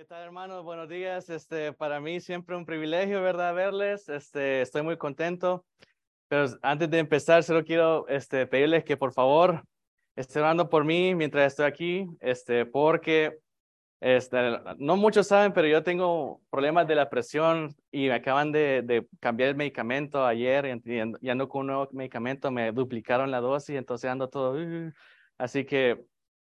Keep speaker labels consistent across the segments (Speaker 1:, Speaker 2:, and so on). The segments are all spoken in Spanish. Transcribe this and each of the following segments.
Speaker 1: ¿Qué tal, hermanos? Buenos días. Este, para mí siempre un privilegio, ¿verdad? Verles. Este, estoy muy contento. Pero antes de empezar, solo quiero este, pedirles que por favor estén orando por mí mientras estoy aquí, este, porque este, no muchos saben, pero yo tengo problemas de la presión y me acaban de, de cambiar el medicamento ayer y, y ando con un nuevo medicamento, me duplicaron la dosis, entonces ando todo. Así que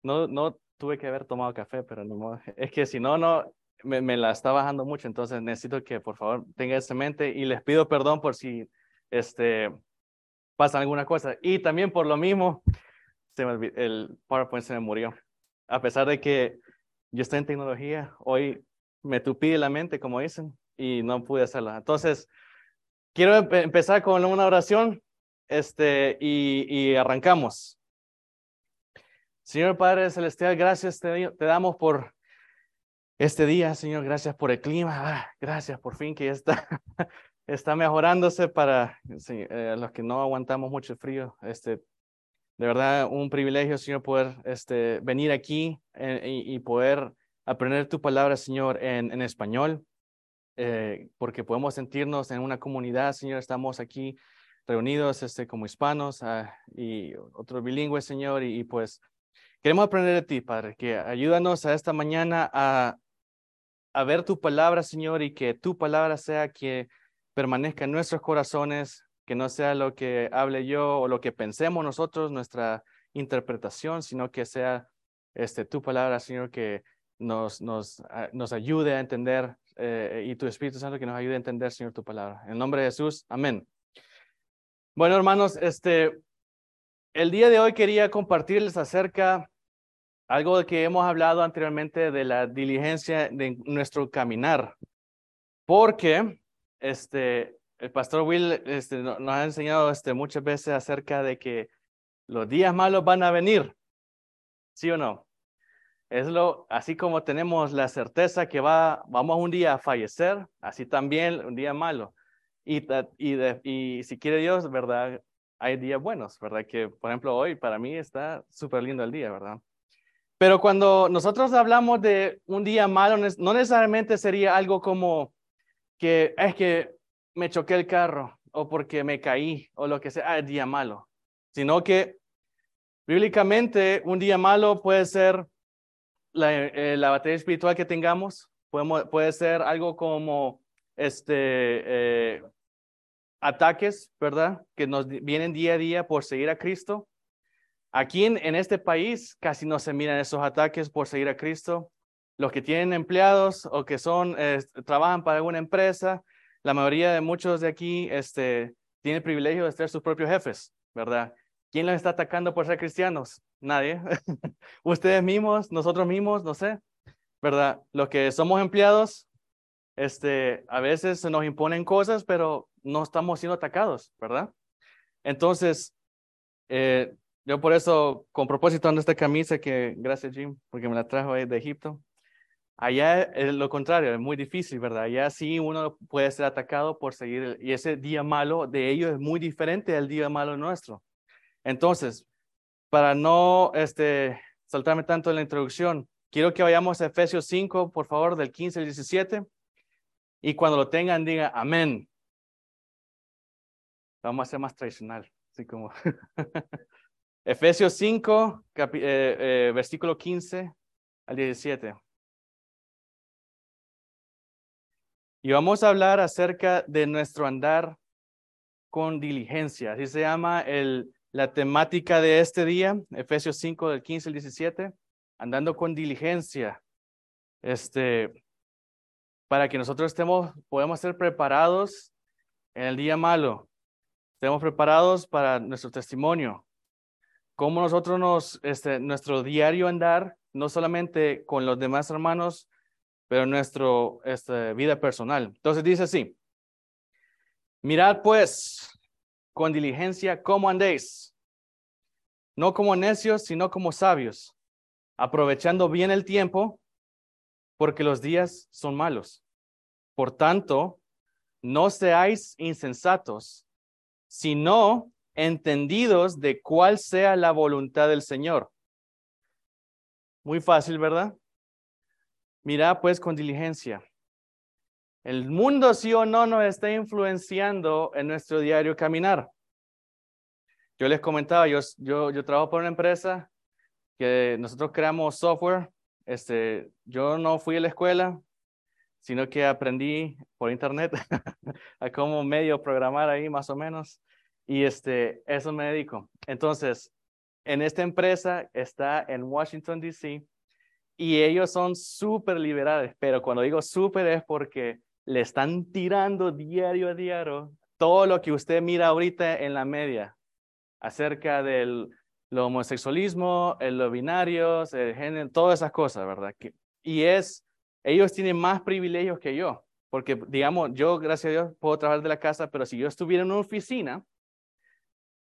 Speaker 1: no, no tuve que haber tomado café, pero no, es que si no, no, me, me, la está bajando mucho, entonces necesito que por favor tenga eso en mente y les pido perdón por si este, pasa alguna cosa. Y también por lo mismo, se me, el PowerPoint se me murió. A pesar de que yo estoy en tecnología, hoy me tupí la mente, como dicen, y no pude hacerla. Entonces, quiero empezar con una oración este, y, y arrancamos. Señor Padre Celestial, gracias te, damos por este día, Señor. Gracias por el clima. Ah, gracias por fin que ya está, mejorándose para eh, los que no aguantamos mucho frío. Este, de verdad, un privilegio, Señor, poder este, venir aquí eh, y, poder aprender tu palabra, Señor, en, español, eh, porque podemos sentirnos en una comunidad, Señor. Estamos aquí reunidos este, como hispanos uh, y otros bilingües, Señor, y pues Queremos aprender de ti, Padre, que ayúdanos a esta mañana a, a ver tu palabra, Señor, y que tu palabra sea que permanezca en nuestros corazones, que no sea lo que hable yo o lo que pensemos nosotros, nuestra interpretación, sino que sea este, tu palabra, Señor, que nos, nos, nos ayude a entender eh, y tu Espíritu Santo que nos ayude a entender, Señor, tu palabra. En nombre de Jesús, amén. Bueno, hermanos, este, el día de hoy quería compartirles acerca algo de que hemos hablado anteriormente de la diligencia de nuestro caminar, porque este, el pastor Will este, nos ha enseñado este, muchas veces acerca de que los días malos van a venir, ¿sí o no? Es lo, así como tenemos la certeza que va, vamos un día a fallecer, así también un día malo. Y, y, y si quiere Dios, ¿verdad? Hay días buenos, ¿verdad? Que, por ejemplo, hoy para mí está súper lindo el día, ¿verdad? Pero cuando nosotros hablamos de un día malo, no necesariamente sería algo como que es que me choqué el carro o porque me caí o lo que sea, ah, es día malo, sino que bíblicamente un día malo puede ser la, eh, la batería espiritual que tengamos, Podemos, puede ser algo como este, eh, ataques, ¿verdad? Que nos vienen día a día por seguir a Cristo. Aquí en, en, este país casi no se miran esos ataques por seguir a Cristo. Los que tienen empleados o que son, eh, trabajan para alguna empresa, la mayoría de muchos de aquí este, tienen privilegio de ser sus propios jefes, ¿verdad? ¿Quién los está atacando por ser cristianos? Nadie. Ustedes mismos, nosotros mismos, no sé, ¿verdad? Los que somos empleados, este, a veces se nos imponen cosas, pero no estamos siendo atacados, ¿verdad? Entonces, eh, yo por eso, con propósito, ando esta camisa que, gracias Jim, porque me la trajo ahí de Egipto. Allá es lo contrario, es muy difícil, ¿verdad? Allá sí uno puede ser atacado por seguir, y ese día malo de ellos es muy diferente del día malo nuestro. Entonces, para no este, saltarme tanto en la introducción, quiero que vayamos a Efesios 5, por favor, del 15 al 17, y cuando lo tengan, diga amén. Vamos a ser más tradicional, así como... Efesios 5, eh, eh, versículo 15 al 17. Y vamos a hablar acerca de nuestro andar con diligencia. Así se llama el, la temática de este día, Efesios 5 del 15 al 17, andando con diligencia. Este, para que nosotros estemos, podamos ser preparados en el día malo. Estemos preparados para nuestro testimonio cómo nosotros nos, este, nuestro diario andar, no solamente con los demás hermanos, pero nuestra este, vida personal. Entonces dice así, mirad pues con diligencia cómo andéis, no como necios, sino como sabios, aprovechando bien el tiempo, porque los días son malos. Por tanto, no seáis insensatos, sino entendidos de cuál sea la voluntad del Señor. Muy fácil, ¿verdad? Mira pues con diligencia. El mundo sí o no nos está influenciando en nuestro diario caminar. Yo les comentaba, yo, yo, yo trabajo por una empresa que nosotros creamos software. Este, yo no fui a la escuela, sino que aprendí por internet a cómo medio programar ahí más o menos. Y este, eso me dedico. Entonces, en esta empresa está en Washington, D.C. y ellos son súper liberales, pero cuando digo súper es porque le están tirando diario a diario todo lo que usted mira ahorita en la media acerca del homosexualismo, el, los binarios, el género, todas esas cosas, ¿verdad? y es, ellos tienen más privilegios que yo, porque digamos, yo, gracias a Dios, puedo trabajar de la casa, pero si yo estuviera en una oficina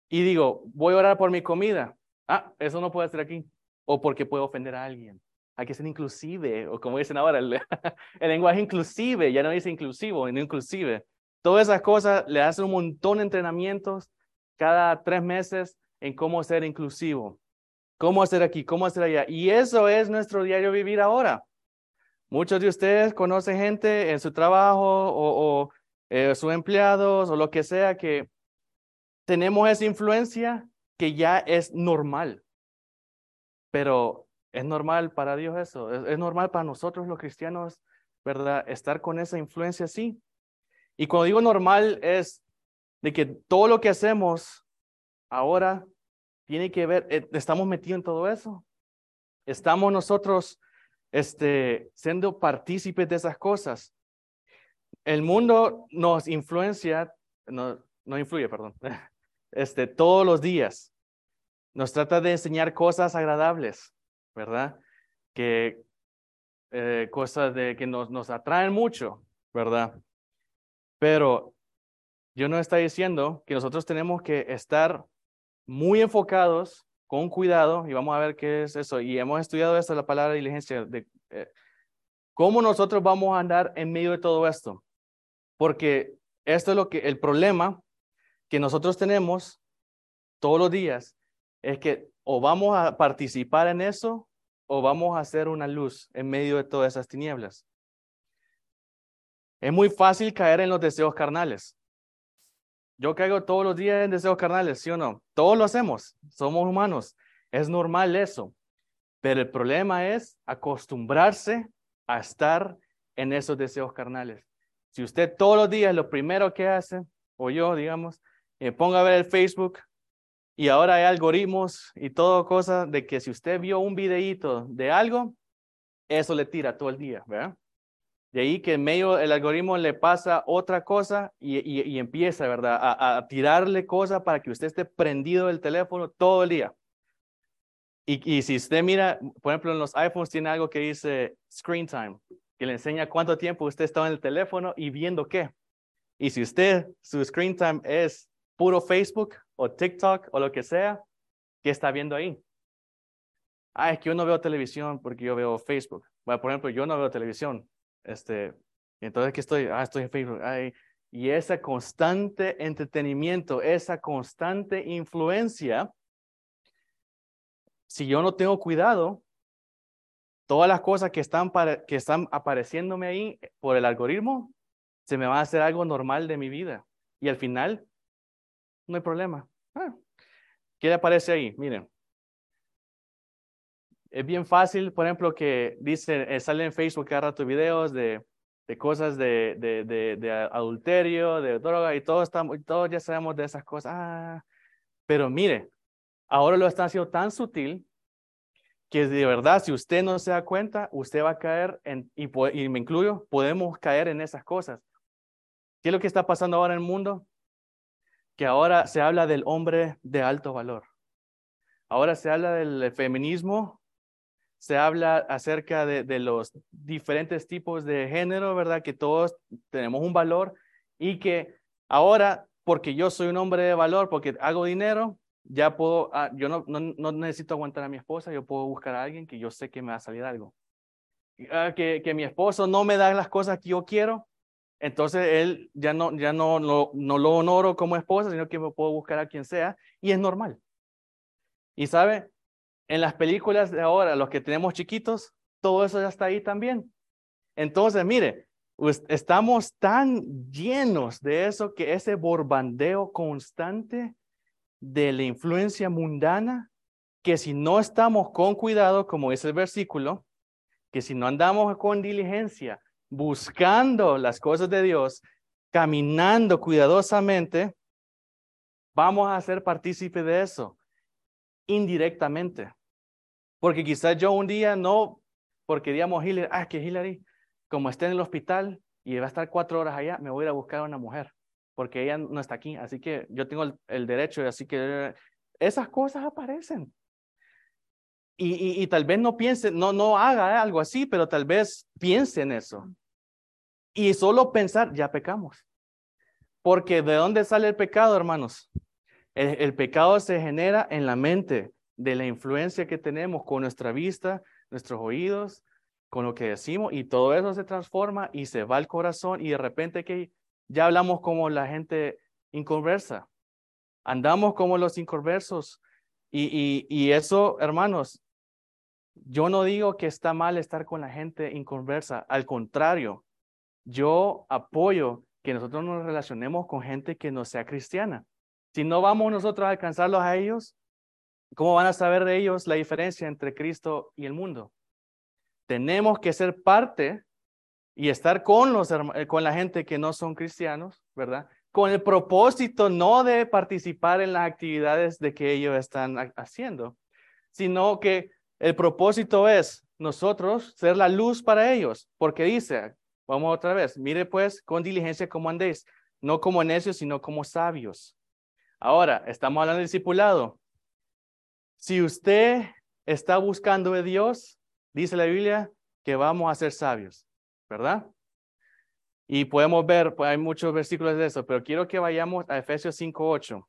Speaker 1: y digo, voy a orar por mi comida, ah, eso no puede ser aquí, o porque puedo ofender a alguien. Hay que ser inclusive, o como dicen ahora, el, el lenguaje inclusive, ya no dice inclusivo, no inclusive. Todas esas cosas le hacen un montón de entrenamientos cada tres meses en cómo ser inclusivo, cómo hacer aquí, cómo hacer allá. Y eso es nuestro diario vivir ahora. Muchos de ustedes conocen gente en su trabajo o, eh, sus empleados o lo que sea que tenemos esa influencia que ya es normal. Pero es normal para Dios eso, es, es normal para nosotros los cristianos, ¿verdad? Estar con esa influencia así. Y cuando digo normal es de que todo lo que hacemos ahora tiene que ver, eh, estamos metidos en todo eso. Estamos nosotros este, siendo partícipes de esas cosas. El mundo nos influencia, no, no influye, perdón, este, todos los días. Nos trata de enseñar cosas agradables, ¿verdad? Que eh, cosas de, que nos, nos atraen mucho, ¿verdad? Pero yo no estoy diciendo que nosotros tenemos que estar muy enfocados, con cuidado, y vamos a ver qué es eso. Y hemos estudiado esta, la palabra diligencia, de eh, cómo nosotros vamos a andar en medio de todo esto. Porque esto es lo que, el problema que nosotros tenemos todos los días, es que o vamos a participar en eso o vamos a hacer una luz en medio de todas esas tinieblas. Es muy fácil caer en los deseos carnales. Yo caigo todos los días en deseos carnales, ¿sí o no? Todos lo hacemos, somos humanos, es normal eso. Pero el problema es acostumbrarse a estar en esos deseos carnales. Si usted todos los días lo primero que hace, o yo, digamos, me ponga a ver el Facebook y ahora hay algoritmos y todo cosa de que si usted vio un videíto de algo, eso le tira todo el día, ¿verdad? De ahí que en medio el algoritmo le pasa otra cosa y, y, empieza, ¿verdad? A, a, tirarle cosas para que usted esté prendido del teléfono todo el día. Y, y, si usted mira, por ejemplo, en los iPhones tiene algo que dice screen time, que le enseña cuánto tiempo usted está en el teléfono y viendo qué. Y si usted, su screen time es puro Facebook o TikTok o lo que sea, ¿qué está viendo ahí? Ah, es que yo no veo televisión porque yo veo Facebook. Bueno, por ejemplo, yo no veo televisión este, entonces, ¿qué estoy? Ah, estoy en Facebook. y ese constante entretenimiento, esa constante influencia, si yo no tengo cuidado, todas las cosas que están, para, que están apareciéndome ahí por el algoritmo, se me va a hacer algo normal de mi vida. Y al final, no hay problema. Ah, ¿Qué aparece ahí? Miren, es bien fácil, por ejemplo, que dice, eh, sale en Facebook cada rato videos de, de cosas de, de, de, adulterio, de droga, y todos, estamos, todos ya sabemos de esas cosas. Ah, pero mire, ahora lo están haciendo tan sutil que de verdad, si usted no se da cuenta, usted va a caer en, y, y me incluyo, podemos caer en esas cosas. ¿Qué es lo que está pasando ahora en el mundo? Que ahora se habla del hombre de alto valor. Ahora se habla del feminismo se habla acerca de, los diferentes tipos de género, ¿verdad? Que todos tenemos un valor y que ahora, porque yo soy un hombre de valor, porque hago dinero, ya puedo, ah, yo no, no, necesito aguantar a mi esposa, yo puedo buscar a alguien que yo sé que me va a salir algo. Ah, que, que mi esposo no me da las cosas que yo quiero, entonces él ya no, ya no, no, no lo honoro como esposa, sino que me puedo buscar a quien sea y es normal. Y sabe, en las películas de ahora, los que tenemos chiquitos, todo eso ya está ahí también. Entonces, mire, estamos tan llenos de eso que ese borbandeo constante de la influencia mundana, que si no estamos con cuidado, como dice el versículo, que si no andamos con diligencia, buscando las cosas de Dios, caminando cuidadosamente, vamos a ser partícipe de eso indirectamente. Porque quizás yo un día no, porque digamos Hillary, ah, que Hillary, como esté en el hospital y va a estar cuatro horas allá, me voy a ir a buscar a una mujer, porque ella no está aquí. Así que yo tengo el, el derecho, así que esas cosas aparecen. Y, y, tal vez no piense, no, no haga algo así, pero tal vez piense en eso. Y solo pensar, ya pecamos. Porque ¿de dónde sale el pecado, hermanos? El, pecado se genera en la mente de la influencia que tenemos con nuestra vista, nuestros oídos, con lo que decimos, y todo eso se transforma y se va al corazón y de repente que ya hablamos como la gente inconversa. Andamos como los inconversos. Y, y, eso, hermanos, yo no digo que está mal estar con la gente inconversa. Al contrario, yo apoyo que nosotros nos relacionemos con gente que no sea cristiana. Si no vamos nosotros a alcanzarlos a ellos, ¿cómo van a saber de ellos la diferencia entre Cristo y el mundo? Tenemos que ser parte y estar con, los, eh, con la gente que no son cristianos, ¿verdad? Con el propósito no de participar en las actividades de que ellos están haciendo, sino que el propósito es nosotros ser la luz para ellos, porque dice, vamos otra vez, mire pues con diligencia cómo andéis, no como necios, sino como sabios. Ahora, estamos hablando de discipulado. Si usted está buscando de Dios, dice la Biblia que vamos a ser sabios, ¿verdad? Y podemos ver, pues hay muchos versículos de eso, pero quiero que vayamos a Efesios 5.8.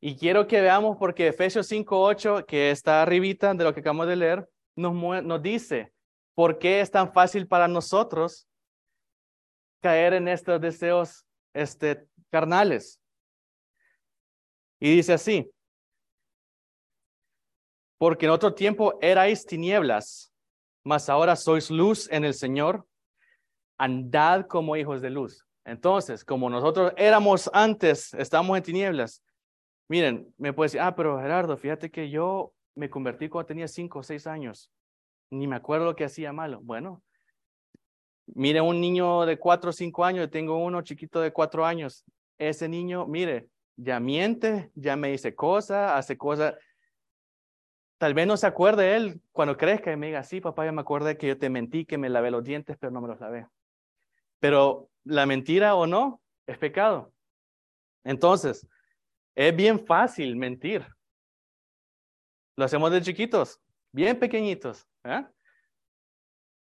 Speaker 1: Y quiero que veamos porque Efesios 5.8, que está arribita de lo que acabamos de leer, nos, nos dice por qué es tan fácil para nosotros caer en estos deseos este, carnales. Y dice así, porque en otro tiempo erais tinieblas, mas ahora sois luz en el Señor, andad como hijos de luz. Entonces, como nosotros éramos antes, estamos en tinieblas. Miren, me puede decir, ah, pero Gerardo, fíjate que yo me convertí cuando tenía cinco o seis años. Ni me acuerdo lo que hacía malo. Bueno, mire un niño de cuatro o cinco años, tengo uno chiquito de cuatro años. Ese niño, mire, ya miente, ya me dice cosas, hace cosas. Tal vez no se acuerde él cuando crezca y me diga, sí, papá, ya me acuerdo que yo te mentí, que me lavé los dientes, pero no me los lavé. Pero la mentira o no es pecado. Entonces, es bien fácil mentir. Lo hacemos de chiquitos, bien pequeñitos. ¿eh?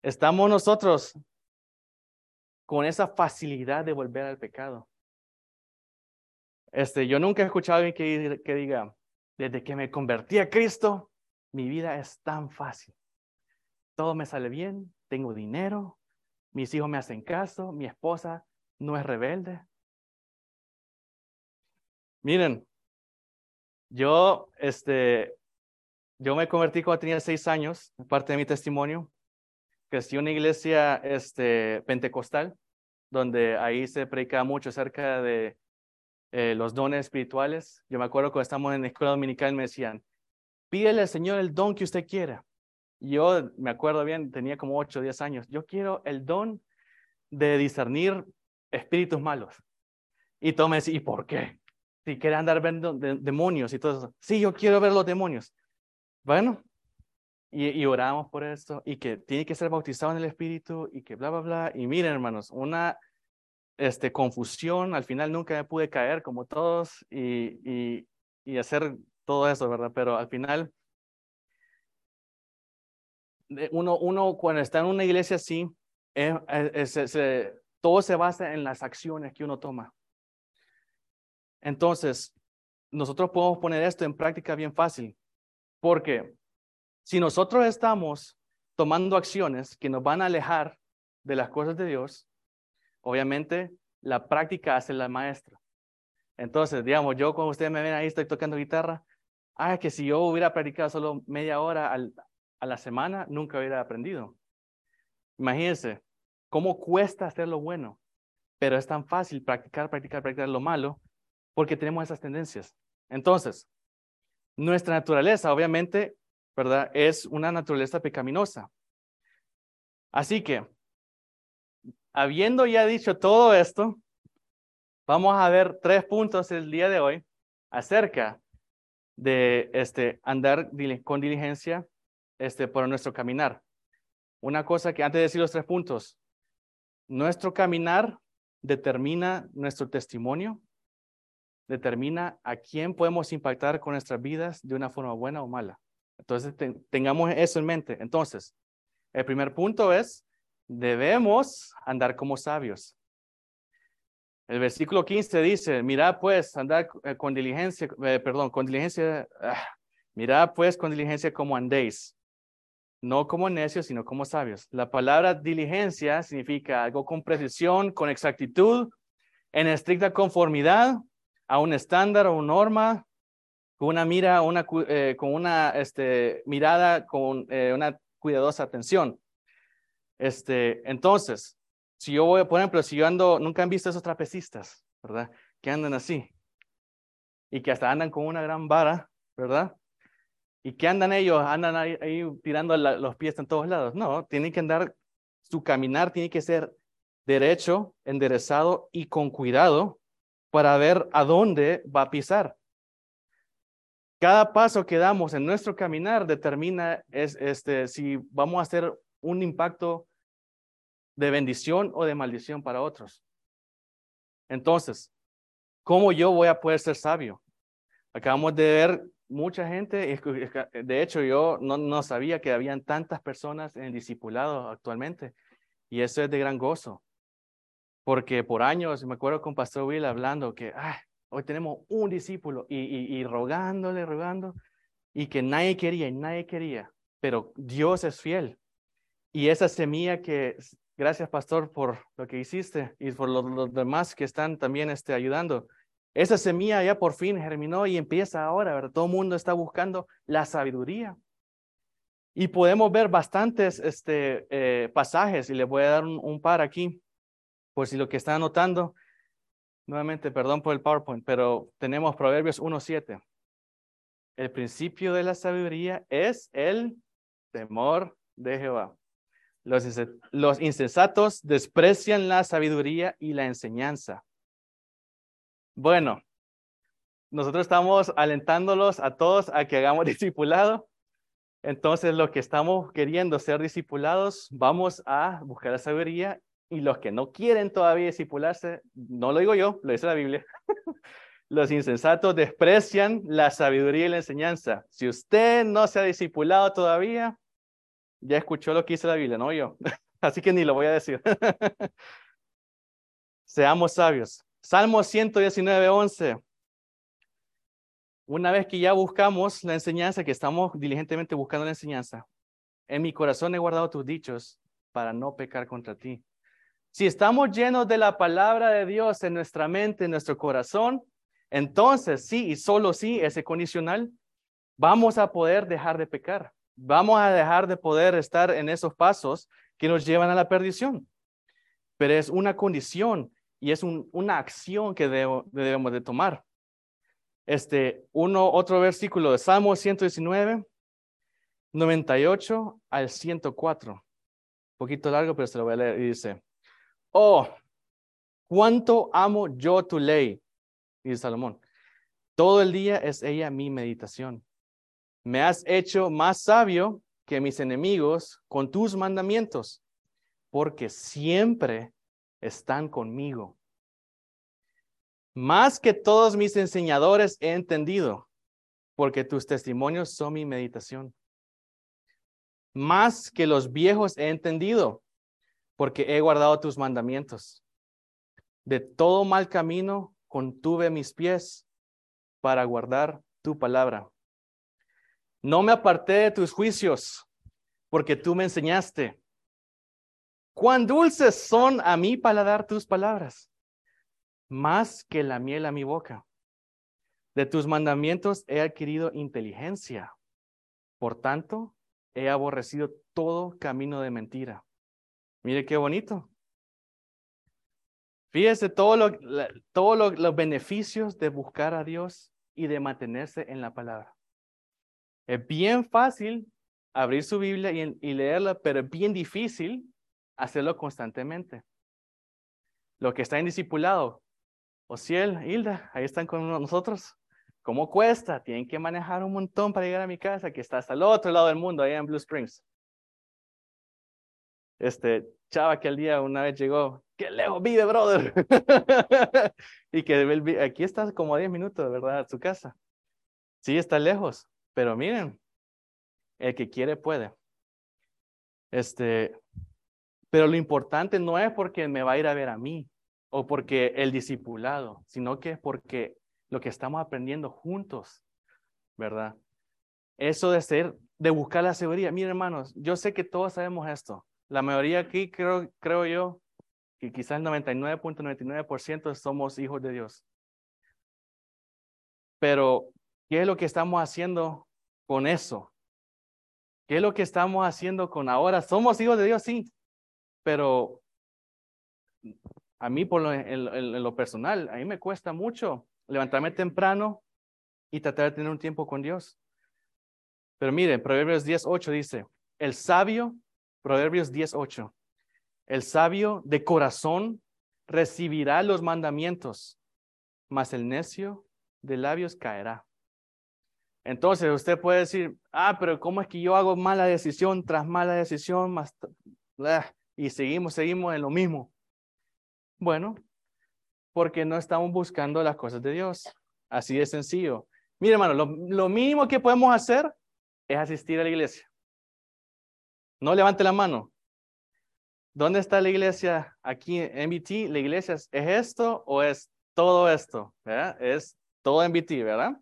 Speaker 1: Estamos nosotros con esa facilidad de volver al pecado. Este, yo nunca he escuchado a alguien que, que diga, desde que me convertí a Cristo, mi vida es tan fácil. Todo me sale bien, tengo dinero, mis hijos me hacen caso, mi esposa no es rebelde. Miren, yo, este, yo me convertí cuando tenía seis años, parte de mi testimonio. Crecí en una iglesia este, pentecostal, donde ahí se predica mucho acerca de eh, los dones espirituales. Yo me acuerdo cuando estamos en la escuela dominical me decían, pídele al Señor el don que usted quiera. yo me acuerdo bien, tenía como 8 o 10 años. Yo quiero el don de discernir espíritus malos. Y todo me decía, ¿y por qué? Si quiere andar viendo demonios y todo eso. Sí, yo quiero ver los demonios. Bueno, y, y oramos por esto y que tiene que ser bautizado en el Espíritu y que bla, bla, bla. Y miren, hermanos, una este, confusión, al final nunca me pude caer como todos y, y, hacer todo eso, ¿verdad? Pero al final, uno, uno cuando está en una iglesia así, todo se basa en las acciones que uno toma. Entonces, nosotros podemos poner esto en práctica bien fácil, porque si nosotros estamos tomando acciones que nos van a alejar de las cosas de Dios, Obviamente, la práctica hace la maestra. Entonces, digamos, yo cuando ustedes me ven ahí, estoy tocando guitarra, ah, que si yo hubiera practicado solo media hora a la semana, nunca hubiera aprendido. Imagínense, cómo cuesta hacer lo bueno, pero es tan fácil practicar, practicar, practicar lo malo, porque tenemos esas tendencias. Entonces, nuestra naturaleza, obviamente, ¿verdad? Es una naturaleza pecaminosa. Así que, habiendo ya dicho todo esto, vamos a ver tres puntos el día de hoy acerca de este, andar con diligencia este, por nuestro caminar. Una cosa que antes de decir los tres puntos, nuestro caminar determina nuestro testimonio, determina a quién podemos impactar con nuestras vidas de una forma buena o mala. Entonces, tengamos eso en mente. Entonces, el primer punto es, debemos andar como sabios. El versículo 15 dice, mira pues, andar eh, con diligencia, eh, perdón, con diligencia, ah, mira pues con diligencia como andéis, no como necios, sino como sabios. La palabra diligencia significa algo con precisión, con exactitud, en estricta conformidad a un estándar o norma, con una mira, una, eh, con una este, mirada, con una cuidadosa atención. Este, entonces, si yo voy, por ejemplo, si yo ando, nunca han visto esos trapecistas, ¿verdad? Que andan así y que hasta andan con una gran vara, ¿verdad? ¿Y que andan ellos? Andan ahí, tirando los pies en todos lados. No, tienen que andar, su caminar tiene que ser derecho, enderezado y con cuidado para ver a dónde va a pisar. Cada paso que damos en nuestro caminar determina es, este, si vamos a hacer un impacto de bendición o de maldición para otros. Entonces, ¿cómo yo voy a poder ser sabio? Acabamos de ver mucha gente, de hecho yo no, sabía que habían tantas personas en discipulado actualmente y eso es de gran gozo. Porque por años, me acuerdo con Pastor Will hablando que hoy tenemos un discípulo y, y, y rogándole, rogando, y que nadie quería y nadie quería, pero Dios es fiel. Y esa semilla que Gracias, pastor, por lo que hiciste y por los, demás que están también este, ayudando. Esa semilla ya por fin germinó y empieza ahora, ¿verdad? Todo el mundo está buscando la sabiduría. Y podemos ver bastantes este, eh, pasajes y les voy a dar un, par aquí, por si lo que están anotando. Nuevamente, perdón por el PowerPoint, pero tenemos Proverbios 1.7. El principio de la sabiduría es el temor de Jehová. Los, insensatos desprecian la sabiduría y la enseñanza. Bueno, nosotros estamos alentándolos a todos a que hagamos discipulado. Entonces, los que estamos queriendo ser discipulados, vamos a buscar la sabiduría y los que no quieren todavía discipularse, no lo digo yo, lo dice la Biblia. los insensatos desprecian la sabiduría y la enseñanza. Si usted no se ha discipulado todavía, ya escuchó lo que dice la Biblia, no yo. Así que ni lo voy a decir. Seamos sabios. Salmo 119, 11. Una vez que ya buscamos la enseñanza, que estamos diligentemente buscando la enseñanza, en mi corazón he guardado tus dichos para no pecar contra ti. Si estamos llenos de la palabra de Dios en nuestra mente, en nuestro corazón, entonces sí y solo sí, ese condicional, vamos a poder dejar de pecar vamos a dejar de poder estar en esos pasos que nos llevan a la perdición. Pero es una condición y es una acción que debemos de tomar. Este, uno, otro versículo de Salmo 119, 98 al 104. Un poquito largo, pero se lo voy a leer. Y dice, oh, cuánto amo yo tu ley, dice Salomón. Todo el día es ella mi meditación. Me has hecho más sabio que mis enemigos con tus mandamientos, porque siempre están conmigo. Más que todos mis enseñadores he entendido, porque tus testimonios son mi meditación. Más que los viejos he entendido, porque he guardado tus mandamientos. De todo mal camino contuve mis pies para guardar tu palabra. No me aparté de tus juicios, porque tú me enseñaste. Cuán dulces son a mí paladar tus palabras, más que la miel a mi boca. De tus mandamientos he adquirido inteligencia. Por tanto, he aborrecido todo camino de mentira. Mire qué bonito. Fíjese todos los beneficios de buscar a Dios y de mantenerse en la palabra. Es bien fácil abrir su Biblia y, leerla, pero es bien difícil hacerlo constantemente. Lo que está en discipulado, Ociel, Hilda, ahí están con nosotros. ¿Cómo cuesta? Tienen que manejar un montón para llegar a mi casa, que está hasta el otro lado del mundo, allá en Blue Springs. Este chava que al día una vez llegó, qué lejos vive, brother. y que aquí está como a 10 minutos, ¿verdad? su casa. Sí, está lejos, pero miren, el que quiere puede. Este, pero lo importante no es porque me va a ir a ver a mí o porque el discipulado, sino que es porque lo que estamos aprendiendo juntos, ¿verdad? Eso de ser, de buscar la seguridad. Miren, hermanos, yo sé que todos sabemos esto. La mayoría aquí, creo, creo yo, que quizás el 99.99% somos hijos de Dios. Pero, ¿qué es lo que estamos haciendo con eso? ¿Qué es lo que estamos haciendo con ahora? Somos hijos de Dios, sí, pero a mí por lo, en, lo personal, a mí me cuesta mucho levantarme temprano y tratar de tener un tiempo con Dios. Pero miren, Proverbios 10.8 dice, el sabio, Proverbios 10.8, el sabio de corazón recibirá los mandamientos, mas el necio de labios caerá. Entonces usted puede decir, ah, pero ¿cómo es que yo hago mala decisión tras mala decisión? Más, y seguimos, seguimos en lo mismo. Bueno, porque no estamos buscando las cosas de Dios. Así de sencillo. Mire, hermano, lo, mínimo que podemos hacer es asistir a la iglesia. No levante la mano. ¿Dónde está la iglesia aquí en MBT? ¿La iglesia es esto o es todo esto? Es todo MBT, ¿verdad?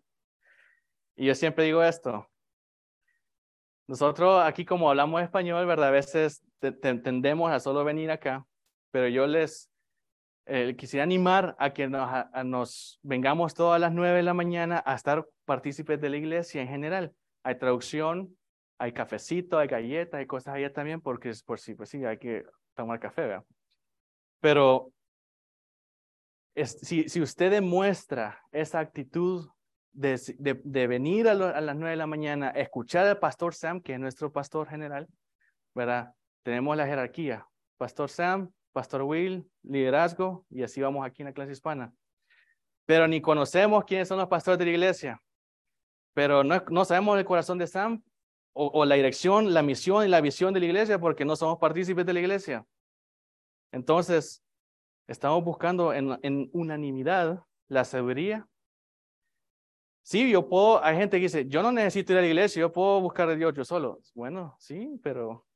Speaker 1: Y yo siempre digo esto. Nosotros aquí como hablamos español, ¿verdad? A veces tendemos a solo venir acá, pero yo les eh, quisiera animar a que nos, nos, vengamos todas las nueve de la mañana a estar partícipes de la iglesia en general. Hay traducción, hay cafecito, hay galletas, hay cosas allá también, porque es por sí, pues sí, hay que tomar café, ¿verdad? Pero si, si usted demuestra esa actitud de, de, venir a, a, las nueve de la mañana, escuchar al pastor Sam, que es nuestro pastor general, ¿verdad? Tenemos la jerarquía. Pastor Sam, Pastor Will, liderazgo, y así vamos aquí en la clase hispana. Pero ni conocemos quiénes son los pastores de la iglesia. Pero no, no sabemos el corazón de Sam o, o, la dirección, la misión y la visión de la iglesia porque no somos partícipes de la iglesia. Entonces, estamos buscando en, en unanimidad la sabiduría Sí, yo puedo, hay gente que dice, yo no necesito ir a la iglesia, yo puedo buscar a Dios yo solo. Bueno, sí, pero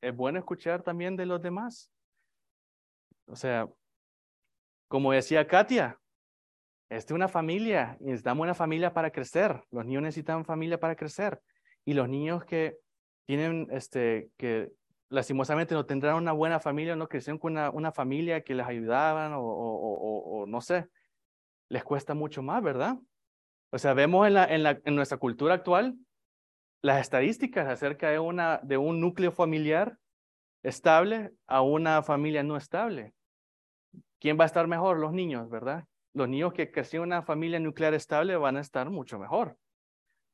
Speaker 1: es bueno escuchar también de los demás. O sea, como decía Katia, esta es una familia y necesitamos una familia para crecer. Los niños necesitan familia para crecer. Y los niños que tienen, este, que lastimosamente no tendrán una buena familia, no crecieron con una, una familia que les ayudaban o, o, o no sé, les cuesta mucho más, ¿verdad? O sea, vemos en, la, en, la, en nuestra cultura actual las estadísticas acerca de, una, de un núcleo familiar estable a una familia no estable. ¿Quién va a estar mejor? Los niños, ¿verdad? Los niños que crecieron en una familia nuclear estable van a estar mucho mejor.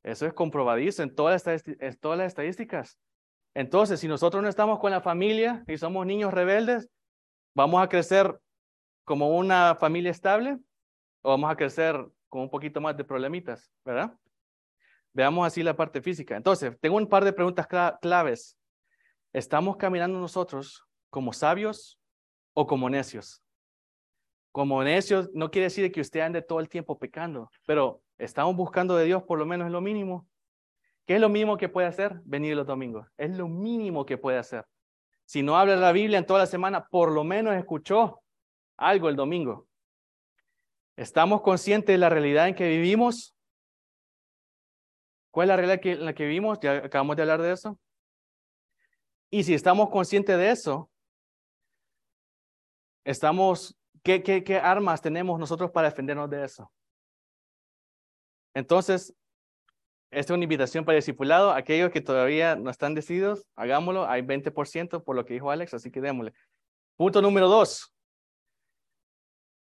Speaker 1: Eso es comprobadísimo en todas las, en todas las estadísticas. Entonces, si nosotros no estamos con la familia y somos niños rebeldes, ¿vamos a crecer como una familia estable o vamos a crecer con un poquito más de problemitas, ¿verdad? Veamos así la parte física. Entonces, tengo un par de preguntas claves. ¿Estamos caminando nosotros como sabios o como necios? Como necios no quiere decir que usted ande todo el tiempo pecando, pero estamos buscando de Dios por lo menos lo mínimo. ¿Qué es lo mínimo que puede hacer? Venir los domingos. Es lo mínimo que puede hacer. Si no habla la Biblia en toda la semana, por lo menos escuchó algo el domingo. ¿Estamos conscientes de la realidad en que vivimos? ¿Cuál es la realidad en la que vivimos? Ya acabamos de hablar de eso. Y si estamos conscientes de eso, estamos, ¿qué, qué, qué armas tenemos nosotros para defendernos de eso? Entonces, esta es una invitación para el discipulado. Aquellos que todavía no están decididos, hagámoslo. Hay 20% por lo que dijo Alex, así que démosle. Punto número dos.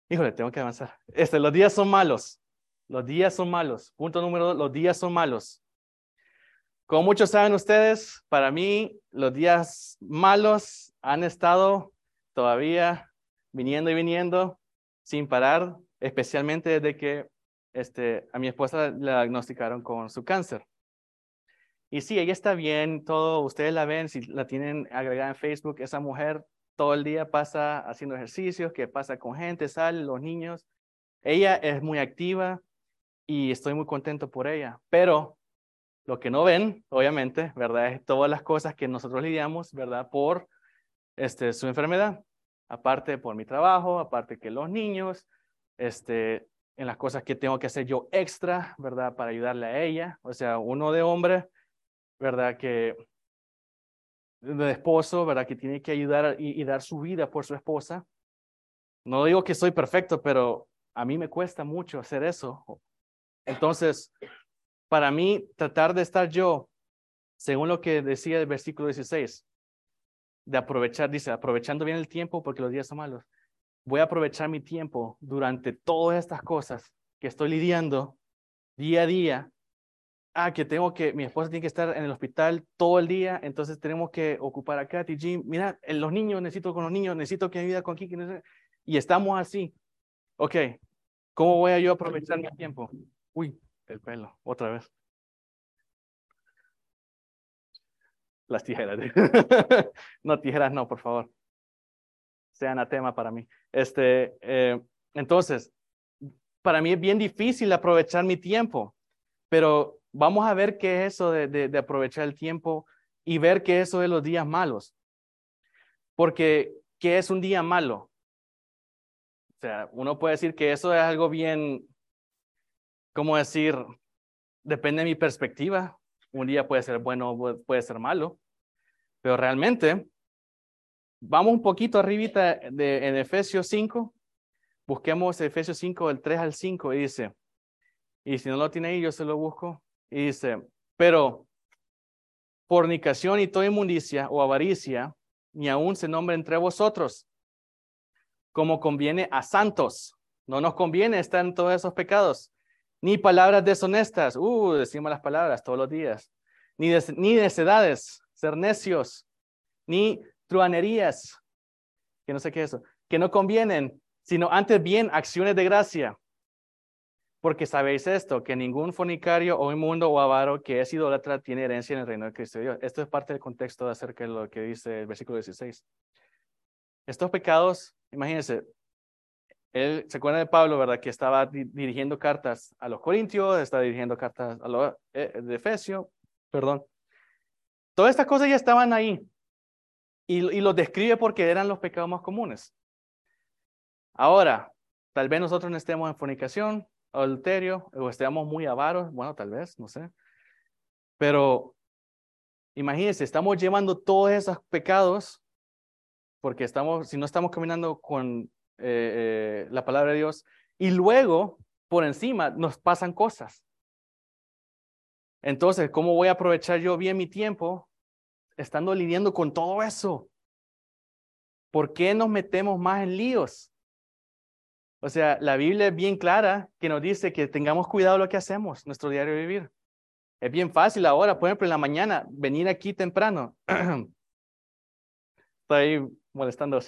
Speaker 1: Híjole, tengo que avanzar. Este, los días son malos. Los días son malos. Punto número dos, los días son malos. Como muchos saben ustedes, para mí los días malos han estado todavía viniendo y viniendo sin parar, especialmente desde que este, a mi esposa le diagnosticaron con su cáncer. Y sí, ella está bien, todo, ustedes la ven, si la tienen agregada en Facebook, esa mujer todo el día pasa haciendo ejercicios, que pasa con gente, sale, los niños. Ella es muy activa y estoy muy contento por ella, pero lo que no ven, obviamente, ¿verdad? Es todas las cosas que nosotros lidiamos, ¿verdad? Por este, su enfermedad. Aparte por mi trabajo, aparte que los niños, este, en las cosas que tengo que hacer yo extra, ¿verdad? Para ayudarle a ella. O sea, uno de hombre, ¿verdad? Que de esposo, ¿verdad? Que tiene que ayudar y, dar su vida por su esposa. No digo que soy perfecto, pero a mí me cuesta mucho hacer eso. Entonces, para mí, tratar de estar yo, según lo que decía el versículo 16, de aprovechar, dice, aprovechando bien el tiempo porque los días son malos. Voy a aprovechar mi tiempo durante todas estas cosas que estoy lidiando día a día. Ah, que tengo que, mi esposa tiene que estar en el hospital todo el día, entonces tenemos que ocupar a Katy, Jim. Mira, los niños, necesito con los niños, necesito que vida con Kiki. Y estamos así. Ok, ¿cómo voy a yo aprovechar mi tiempo? Uy, el pelo, otra vez. Las tijeras. no, tijeras no, por favor. Sean tema para mí. Este, eh, entonces, para mí es bien difícil aprovechar mi tiempo, pero vamos a ver qué es eso de, de, aprovechar el tiempo y ver qué es eso de los días malos. Porque, ¿qué es un día malo? O sea, uno puede decir que eso es algo bien, ¿cómo decir? Depende de mi perspectiva. Un día puede ser bueno, puede ser malo. Pero realmente, vamos un poquito arribita de, en Efesios 5. Busquemos Efesios 5, del 3 al 5, y dice, y si no lo tiene ahí, yo se lo busco, y dice, pero fornicación y toda inmundicia o avaricia, ni aún se nombre entre vosotros, como conviene a santos. No nos conviene estar en todos esos pecados, ni palabras deshonestas, uh, decimos las palabras todos los días, ni, de, ni necedades, ser necios, ni truanerías, que no sé qué es eso, que no convienen, sino antes bien acciones de gracia. Porque sabéis esto, que ningún fornicario o inmundo o avaro que es idólatra tiene herencia en el reino de Cristo Dios. Esto es parte del contexto acerca de lo que dice el versículo 16. Estos pecados, imagínense, él se acuerda de Pablo, ¿verdad? Que estaba dirigiendo cartas a los Corintios, está dirigiendo cartas a los eh, de Efesio, perdón. Todas estas cosas ya estaban ahí. Y, y los describe porque eran los pecados más comunes. Ahora, tal vez nosotros no estemos en fornicación, o estemos muy avaros, bueno, tal vez, no sé. Pero imagínense, estamos llevando todos esos pecados porque estamos, si no estamos caminando con eh, eh, la palabra de Dios, y luego por encima nos pasan cosas. Entonces, ¿cómo voy a aprovechar yo bien mi tiempo estando lidiando con todo eso? ¿Por qué nos metemos más en líos? O sea, la Biblia es bien clara que nos dice que tengamos cuidado lo que hacemos, nuestro diario de vivir. Es bien fácil ahora, por ejemplo, en la mañana, venir aquí temprano. Estoy molestando a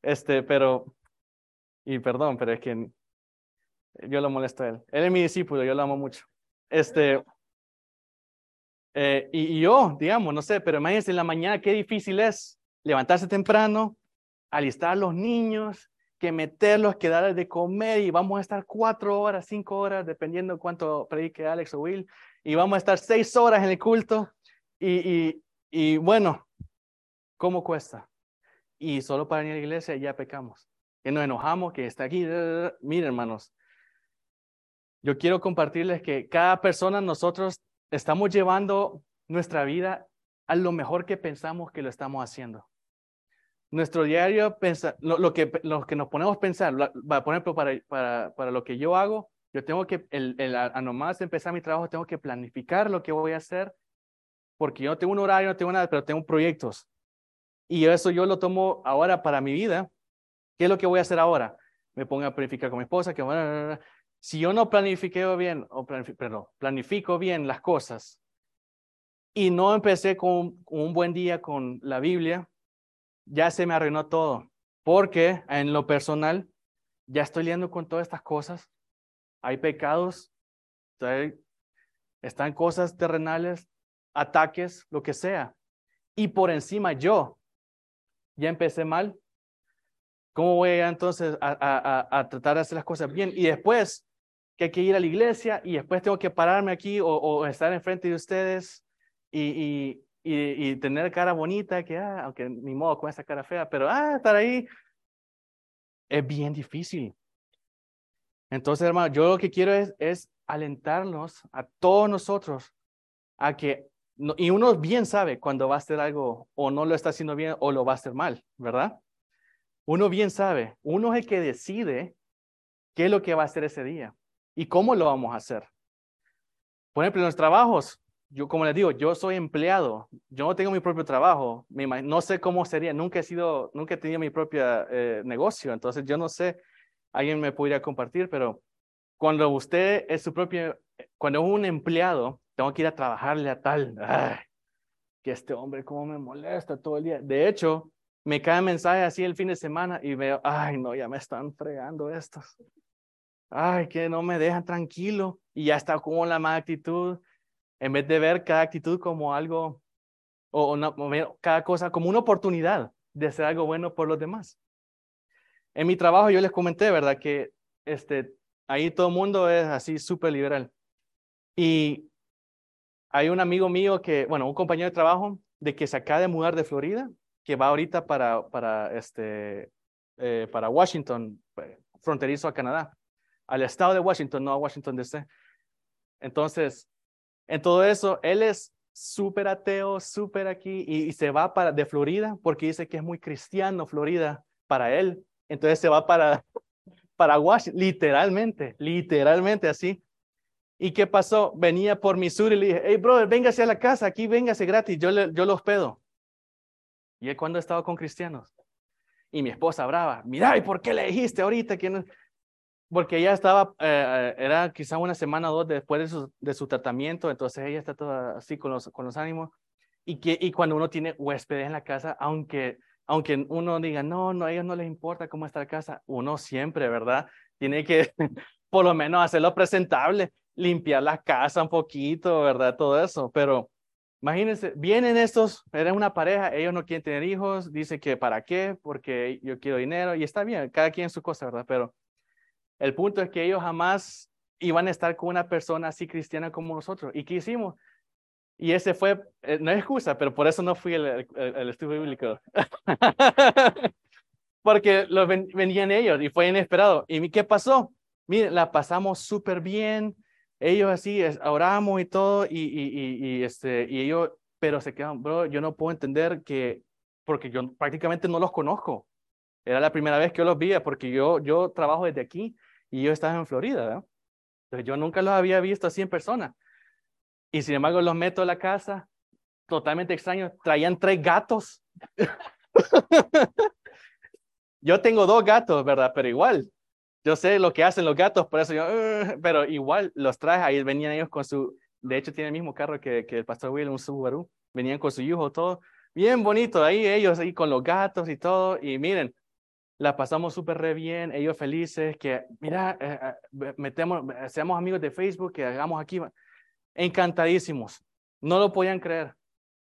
Speaker 1: Este, pero y perdón, pero es que yo lo molesto a él. Él es mi discípulo, yo lo amo mucho. Este, eh, y, y, yo, digamos, no sé, pero imagínense en la mañana qué difícil es levantarse temprano, alistar a los niños, que meterlos, que darles de comer y vamos a estar cuatro horas, cinco horas, dependiendo cuánto predique Alex o Will, y vamos a estar seis horas en el culto. Y, y, y bueno, ¿cómo cuesta? Y solo para ir a la iglesia ya pecamos que nos enojamos, que está aquí. Miren, hermanos, yo quiero compartirles que cada persona, nosotros estamos llevando nuestra vida a lo mejor que pensamos que lo estamos haciendo. Nuestro diario, pensa, lo, lo, que, lo que nos ponemos a pensar, por ejemplo, para, para, para lo que yo hago, Yo tengo que, el, el, a, nomás empezar mi trabajo, tengo que planificar lo que voy a hacer, porque yo no tengo un horario, no tengo nada, pero tengo proyectos. Y eso yo lo tomo ahora para mi vida. ¿Qué es lo que voy a hacer ahora? Me pongo a planificar con mi esposa, que bueno, si yo no planifico bien, o perdón, planifico bien las cosas y no empecé con un buen día con la Biblia, ya se me arruinó todo. Porque en lo personal, ya estoy liando con todas estas cosas. Hay pecados, están cosas terrenales, ataques, lo que sea. Y por encima yo, ya empecé mal. ¿Cómo voy a entonces a, tratar de hacer las cosas bien? Y después que hay que ir a la iglesia y después tengo que pararme aquí o, estar enfrente de ustedes y, tener cara bonita, que, ah, aunque ni modo con esa cara fea, pero ah, estar ahí es bien difícil. Entonces, hermano, yo lo que quiero es, es alentarnos a todos nosotros a que, y uno bien sabe cuando va a hacer algo o no lo está haciendo bien o lo va a hacer mal, ¿verdad? Uno bien sabe, uno es el que decide qué es lo que va a hacer ese día y cómo lo vamos a hacer. Por ejemplo, en los trabajos, yo como les digo, yo soy empleado, yo no tengo mi propio trabajo, no sé cómo sería, nunca he sido, nunca he tenido mi propio eh, negocio, entonces yo no sé, alguien me podría compartir, pero cuando usted es su propio, cuando es un empleado, tengo que ir a trabajarle a tal, que este hombre cómo me molesta todo el día. De hecho, me cae mensaje así el fin de semana y veo, ay, no, ya me están fregando estos. Ay, que no me dejan tranquilo y ya está como la mala actitud en vez de ver cada actitud como algo, o cada cosa como una oportunidad de hacer algo bueno por los demás. En mi trabajo yo les comenté, ¿verdad? Que este, ahí todo el mundo es así súper liberal. Y hay un amigo mío que, bueno, un compañero de trabajo de que se acaba de mudar de Florida, que va ahorita para, para, este, eh, para Washington, eh, fronterizo a Canadá, al estado de Washington, no a Washington DC. Entonces, en todo eso, él es súper ateo, súper aquí, y, se va para, de Florida porque dice que es muy cristiano Florida para él. Entonces se va para, para Washington, literalmente, literalmente así. ¿Y qué pasó? Venía por Missouri y le dije, hey, brother, véngase a la casa, aquí véngase gratis, yo, le, yo lo hospedo. Y él cuando estaba con cristianos. Y mi esposa brava, mira, ¿y por qué le dijiste ahorita que no? Porque ella estaba, eh, eh, era quizá una semana o dos después de su, de su tratamiento, entonces ella está toda así con los, con los ánimos. Y, que, y cuando uno tiene huéspedes en la casa, aunque, aunque uno diga, no, no, a ellos no les importa cómo está la casa, uno siempre, ¿verdad? Tiene que por lo menos hacerlo presentable, limpiar la casa un poquito, ¿verdad? Todo eso, pero imagínense, vienen estos, eran una pareja, ellos no quieren tener hijos, dice que para qué, porque yo quiero dinero, y está bien, cada quien su cosa, ¿verdad? Pero el punto es que ellos jamás iban a estar con una persona así cristiana como nosotros. ¿Y qué hicimos? Y ese fue, eh, no es excusa, pero por eso no fui el, estudio bíblico. Porque lo venían ellos y fue inesperado. ¿Y qué pasó? Miren, la pasamos súper bien. Ellos así, oramos y todo, y, y, y, este, y ellos, pero se quedan, bro, yo no puedo entender que, porque yo prácticamente no los conozco. Era la primera vez que yo los vi, porque yo, yo trabajo desde aquí y yo estaba en Florida, Entonces yo nunca los había visto así en persona. Y sin embargo los meto a la casa, totalmente extraño, traían tres gatos. yo tengo dos gatos, ¿verdad? Pero igual, yo sé lo que hacen los gatos, por eso yo, pero igual los traje, ahí venían ellos con su, de hecho tiene el mismo carro que, que el pastor Will, un Subaru, venían con su hijo, todo, bien bonito, ahí ellos ahí con los gatos y todo, y miren, la pasamos súper re bien, ellos felices, que mira, eh, eh, metemos, seamos amigos de Facebook, que hagamos aquí, encantadísimos. No lo podían creer,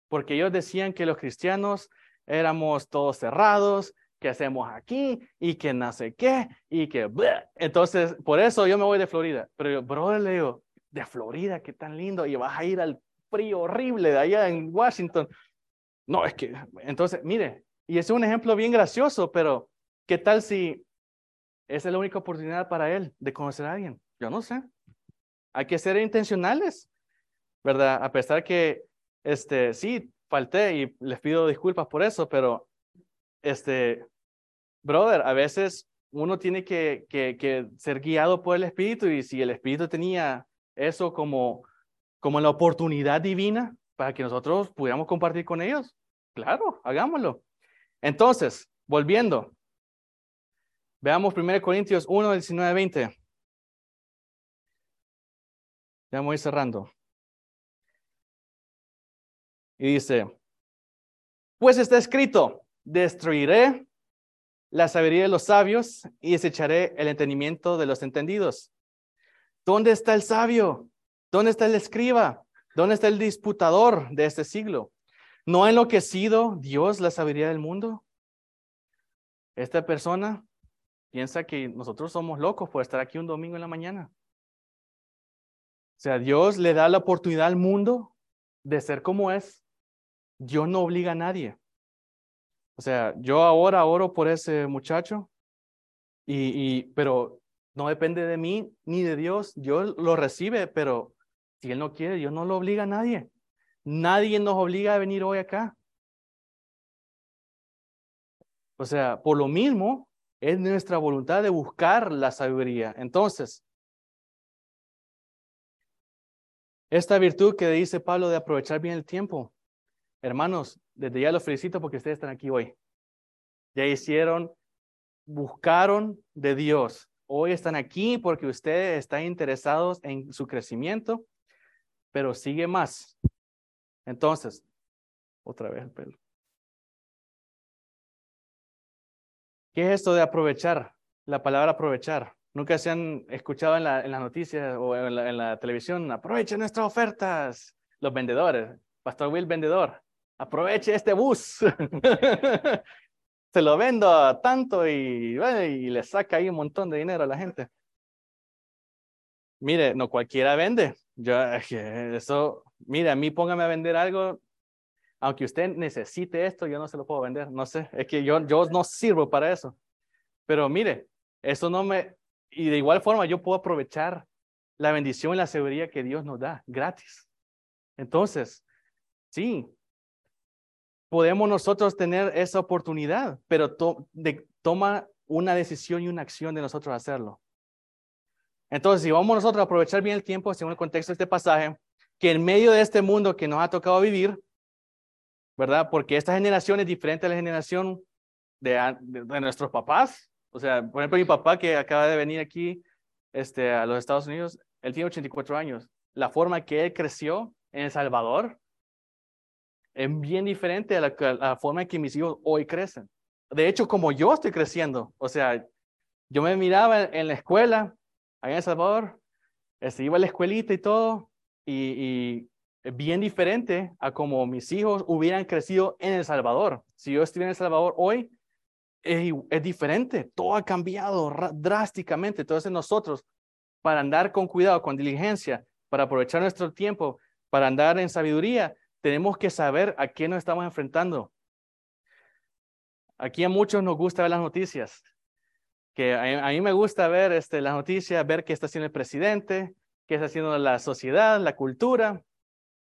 Speaker 1: porque ellos decían que los cristianos éramos todos cerrados, que hacemos aquí y que no sé qué y que entonces por eso yo me voy de Florida pero yo bro le digo de Florida qué tan lindo y vas a ir al frío horrible de allá en Washington no es que entonces mire y es un ejemplo bien gracioso pero ¿Qué tal si es la única oportunidad para él de conocer a alguien? Yo no sé. Hay que ser intencionales, ¿verdad? A pesar que, este, sí, falté y les pido disculpas por eso, pero, este, brother, a veces uno tiene que, que, que ser guiado por el Espíritu y si el Espíritu tenía eso como, como la oportunidad divina para que nosotros pudiéramos compartir con ellos, claro, hagámoslo. Entonces, volviendo, veamos 1 Corintios 1, 19, 20. Ya voy cerrando. Y dice, pues está escrito, destruiré la sabiduría de los sabios y desecharé el entendimiento de los entendidos. ¿Dónde está el sabio? ¿Dónde está el escriba? ¿Dónde está el disputador de este siglo? ¿No ha enloquecido Dios la sabiduría del mundo? Esta persona piensa que nosotros somos locos por estar aquí un domingo en la mañana. O sea, Dios le da la oportunidad al mundo de ser como es. Dios no obliga a nadie. O sea, yo ahora oro por ese muchacho, y, pero no depende de mí ni de Dios. Dios lo recibe, pero si Él no quiere, Dios no lo obliga a nadie. Nadie nos obliga a venir hoy acá. O sea, por lo mismo, es nuestra voluntad de buscar la sabiduría. Entonces, esta virtud que dice Pablo de aprovechar bien el tiempo, hermanos, desde ya los felicito porque ustedes están aquí hoy. Ya hicieron, buscaron de Dios. Hoy están aquí porque ustedes están interesados en su crecimiento, pero sigue más. Entonces, otra vez el pelo. ¿Qué es esto de aprovechar? La palabra aprovechar. Nunca se han escuchado en la, en las noticias o en la, en la televisión. Aprovechen nuestras ofertas. Los vendedores. Pastor Will, vendedor aproveche este bus. Se lo vendo tanto y, y le saca ahí un montón de dinero a la gente. Mire, no cualquiera vende. Yo, eso, mire, a mí póngame a vender algo, aunque usted necesite esto, yo no se lo puedo vender. No sé, es que yo, yo no sirvo para eso. Pero mire, eso no me, y de igual forma yo puedo aprovechar la bendición y la seguridad que Dios nos da gratis. Entonces, sí, podemos nosotros tener esa oportunidad, pero toma una decisión y una acción de nosotros hacerlo. Entonces, si vamos nosotros a aprovechar bien el tiempo, según el contexto de este pasaje, que en medio de este mundo que nos ha tocado vivir, ¿verdad? Porque esta generación es diferente a la generación de, nuestros papás. O sea, por ejemplo, mi papá que acaba de venir aquí este, a los Estados Unidos, él tiene 84 años. La forma que él creció en El Salvador es bien diferente a la, forma en que mis hijos hoy crecen. De hecho, como yo estoy creciendo, o sea, yo me miraba en la escuela, allá en El Salvador, este, iba a la escuelita y todo, y, y bien diferente a como mis hijos hubieran crecido en El Salvador. Si yo estuviera en El Salvador hoy, es, es diferente, todo ha cambiado drásticamente. Entonces nosotros, para andar con cuidado, con diligencia, para aprovechar nuestro tiempo, para andar en sabiduría, tenemos que saber a qué nos estamos enfrentando. Aquí a muchos nos gusta ver las noticias, que a, mí me gusta ver este, las noticias, ver qué está haciendo el presidente, qué está haciendo la sociedad, la cultura,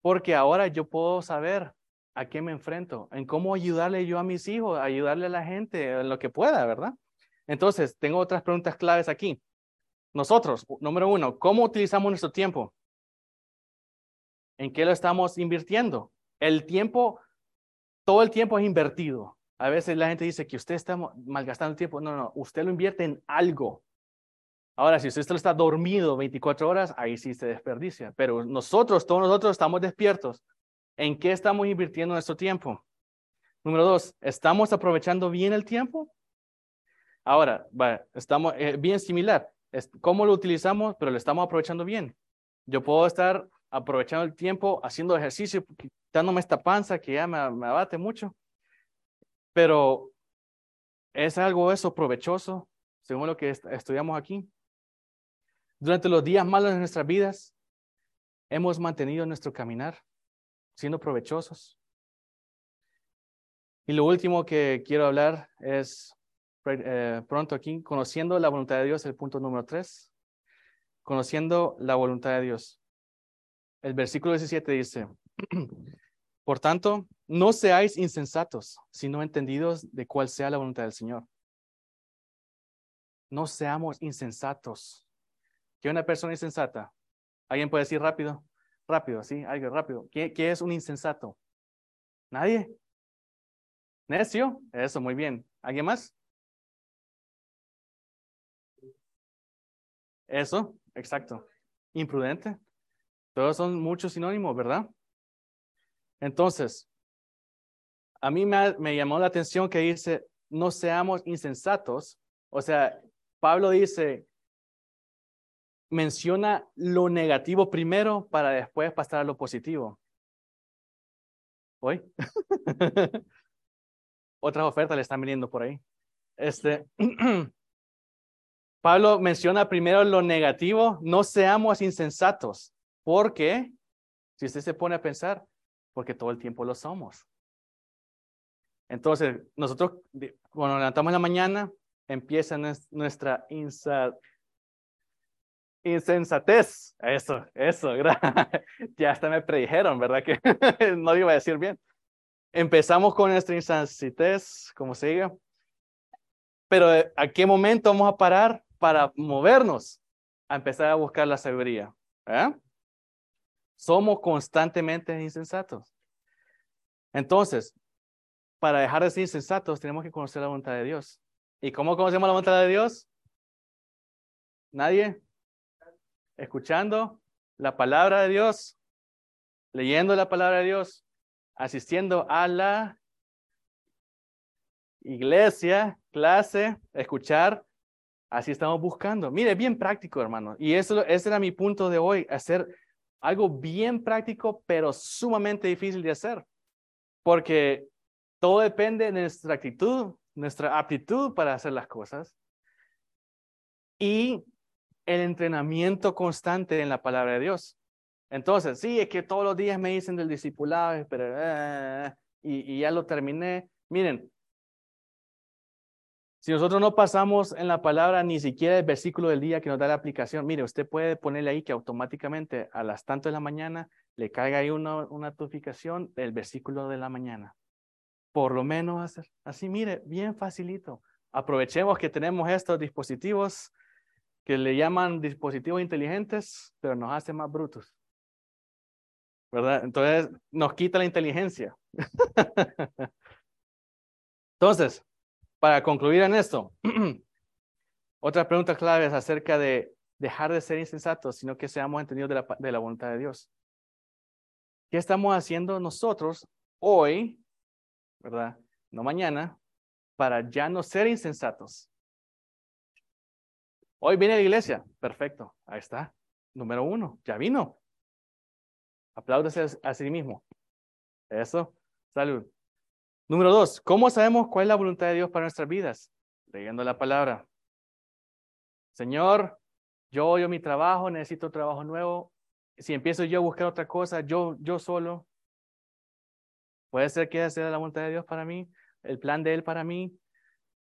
Speaker 1: porque ahora yo puedo saber a qué me enfrento, en cómo ayudarle yo a mis hijos, ayudarle a la gente en lo que pueda, ¿verdad? Entonces, tengo otras preguntas claves aquí. Nosotros, número uno, ¿cómo utilizamos nuestro tiempo? ¿En qué lo estamos invirtiendo? El tiempo, todo el tiempo es invertido. A veces la gente dice que usted está malgastando el tiempo. No, no, usted lo invierte en algo. Ahora, si usted está dormido 24 horas, ahí sí se desperdicia. Pero nosotros, todos nosotros estamos despiertos. ¿En qué estamos invirtiendo nuestro tiempo? Número dos, ¿estamos aprovechando bien el tiempo? Ahora, estamos eh, bien similar. ¿Cómo lo utilizamos? Pero lo estamos aprovechando bien. Yo puedo estar aprovechando el tiempo, haciendo ejercicio, quitándome esta panza que ya me, abate mucho. Pero es algo eso provechoso, según lo que estudiamos aquí. Durante los días malos de nuestras vidas, hemos mantenido nuestro caminar siendo provechosos. Y lo último que quiero hablar es eh, pronto aquí, conociendo la voluntad de Dios, el punto número tres. Conociendo la voluntad de Dios. El versículo 17 dice, por tanto, no seáis insensatos, sino entendidos de cuál sea la voluntad del Señor. no seamos insensatos. ¿Qué una persona insensata? ¿Alguien puede decir rápido? Rápido, sí, algo rápido. ¿Qué, qué es un insensato? ¿Nadie? ¿Necio? Eso, muy bien. ¿Alguien más? Eso, exacto. Imprudente. Todos son muchos sinónimos, ¿verdad? Entonces, a mí me, llamó la atención que dice, no seamos insensatos. O sea, Pablo dice, menciona lo negativo primero para después pasar a lo positivo. ¿Hoy? Otras ofertas le están viniendo por ahí. Este, Pablo menciona primero lo negativo, no seamos insensatos, porque, si usted se pone a pensar, porque todo el tiempo lo somos. Entonces, nosotros, cuando levantamos en la mañana, empieza nuestra insensatez. Eso, eso, ya hasta me predijeron, ¿verdad? Que no lo iba a decir bien. Empezamos con nuestra insensatez, como se diga. Pero ¿a qué momento vamos a parar para movernos? A empezar a buscar la sabiduría. ¿eh? Somos constantemente insensatos. Entonces, para dejar de ser insensatos, tenemos que conocer la voluntad de Dios. ¿Y cómo conocemos la voluntad de Dios? ¿Nadie? Escuchando la palabra de Dios, leyendo la palabra de Dios, asistiendo a la iglesia, clase, escuchar. Así estamos buscando. Mire, bien práctico, hermano. Y eso, ese era mi punto de hoy, hacer algo bien práctico, pero sumamente difícil de hacer. Porque todo depende de nuestra actitud, nuestra aptitud para hacer las cosas y el entrenamiento constante en la palabra de Dios. Entonces, sí, es que todos los días me dicen del discipulado, eh, y, ya lo terminé. Miren, si nosotros no pasamos en la palabra ni siquiera el versículo del día que nos da la aplicación, mire, usted puede ponerle ahí que automáticamente a las tanto de la mañana le caiga ahí una, una notificación del versículo de la mañana por lo menos hacer así, mire, bien facilito. Aprovechemos que tenemos estos dispositivos que le llaman dispositivos inteligentes, pero nos hacen más brutos. ¿Verdad? Entonces nos quita la inteligencia. Entonces, para concluir en esto, otra pregunta clave es acerca de dejar de ser insensatos, sino que seamos entendidos de la, de la voluntad de Dios. ¿Qué estamos haciendo nosotros hoy ¿verdad? No mañana, para ya no ser insensatos. Hoy viene a la iglesia, perfecto, ahí está. Número uno, ya vino. Apláudese a sí mismo. Eso, salud. Número dos, ¿cómo sabemos cuál es la voluntad de Dios para nuestras vidas? Leyendo la palabra. Señor, yo odio mi trabajo, necesito trabajo nuevo. Si empiezo yo a buscar otra cosa, yo, yo solo, Puede ser que sea la voluntad de Dios para mí, el plan de Él para mí.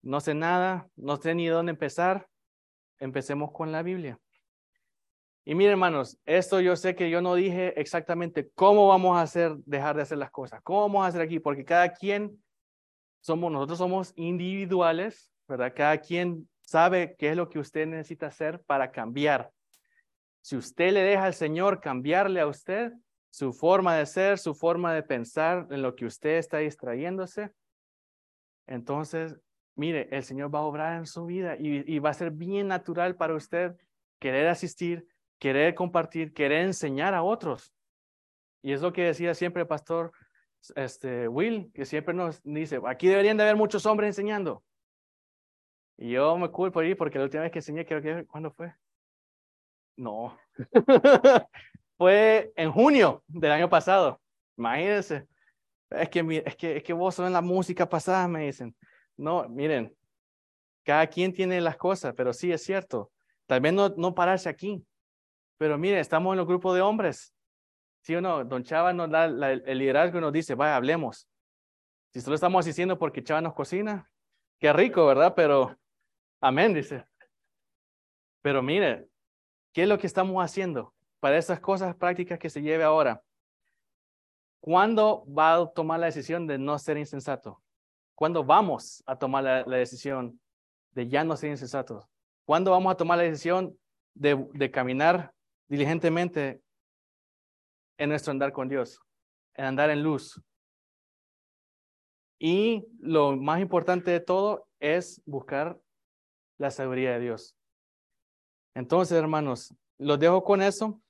Speaker 1: No sé nada, no sé ni dónde empezar. Empecemos con la Biblia. Y miren, hermanos, esto yo sé que yo no dije exactamente cómo vamos a hacer, dejar de hacer las cosas, cómo vamos a hacer aquí, porque cada quien somos, nosotros somos individuales, ¿verdad? Cada quien sabe qué es lo que usted necesita hacer para cambiar. Si usted le deja al Señor cambiarle a usted, su forma de ser, su forma de pensar en lo que usted está distrayéndose, entonces, mire, el Señor va a obrar en su vida y, va a ser bien natural para usted querer asistir, querer compartir, querer enseñar a otros. Y es lo que decía siempre el pastor este, Will, que siempre nos dice, aquí deberían de haber muchos hombres enseñando. Y yo me culpo ahí porque la última vez que enseñé, creo que, ¿cuándo fue? No. fue en junio del año pasado. Imagínense. Es que, vos son la música pasada, me dicen. No, miren, cada quien tiene las cosas, pero sí es cierto. Tal vez no, pararse aquí. Pero miren, estamos en los grupos de hombres. ¿Sí o no? Don Chava nos da el liderazgo y nos dice, vaya, hablemos. Si solo estamos asistiendo porque Chava nos cocina, qué rico, ¿verdad? Pero, amén, dice. Pero mire, ¿qué es lo que estamos haciendo? para esas cosas prácticas que se lleve ahora. ¿Cuándo va a tomar la decisión de no ser insensato? ¿Cuándo vamos a tomar la, decisión de ya no ser insensatos? ¿Cuándo vamos a tomar la decisión de, de caminar diligentemente en nuestro andar con Dios, en andar en luz? Y lo más importante de todo es buscar la sabiduría de Dios. Entonces, hermanos, los dejo con eso,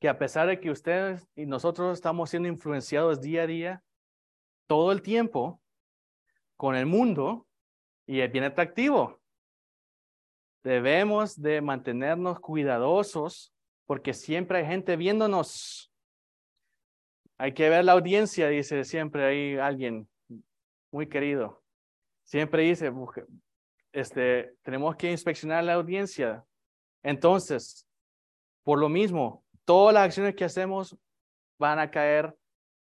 Speaker 1: que a pesar de que ustedes y nosotros estamos siendo influenciados día a día, todo el tiempo, con el mundo, y es bien atractivo. Debemos de mantenernos cuidadosos porque siempre hay gente viéndonos. Hay que ver la audiencia, dice siempre ahí alguien muy querido. Siempre dice, este, tenemos que inspeccionar la audiencia. Entonces, por lo mismo, todas las acciones que hacemos van a caer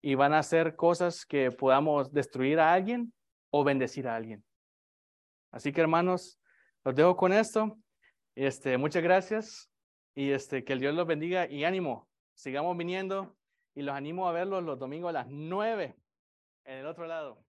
Speaker 1: y van a hacer cosas que podamos destruir a alguien o bendecir a alguien. Así que hermanos, los dejo con esto. Este, muchas gracias y este, que el Dios los bendiga y ánimo. Sigamos viniendo y los animo a verlos los domingos a las nueve en el otro lado.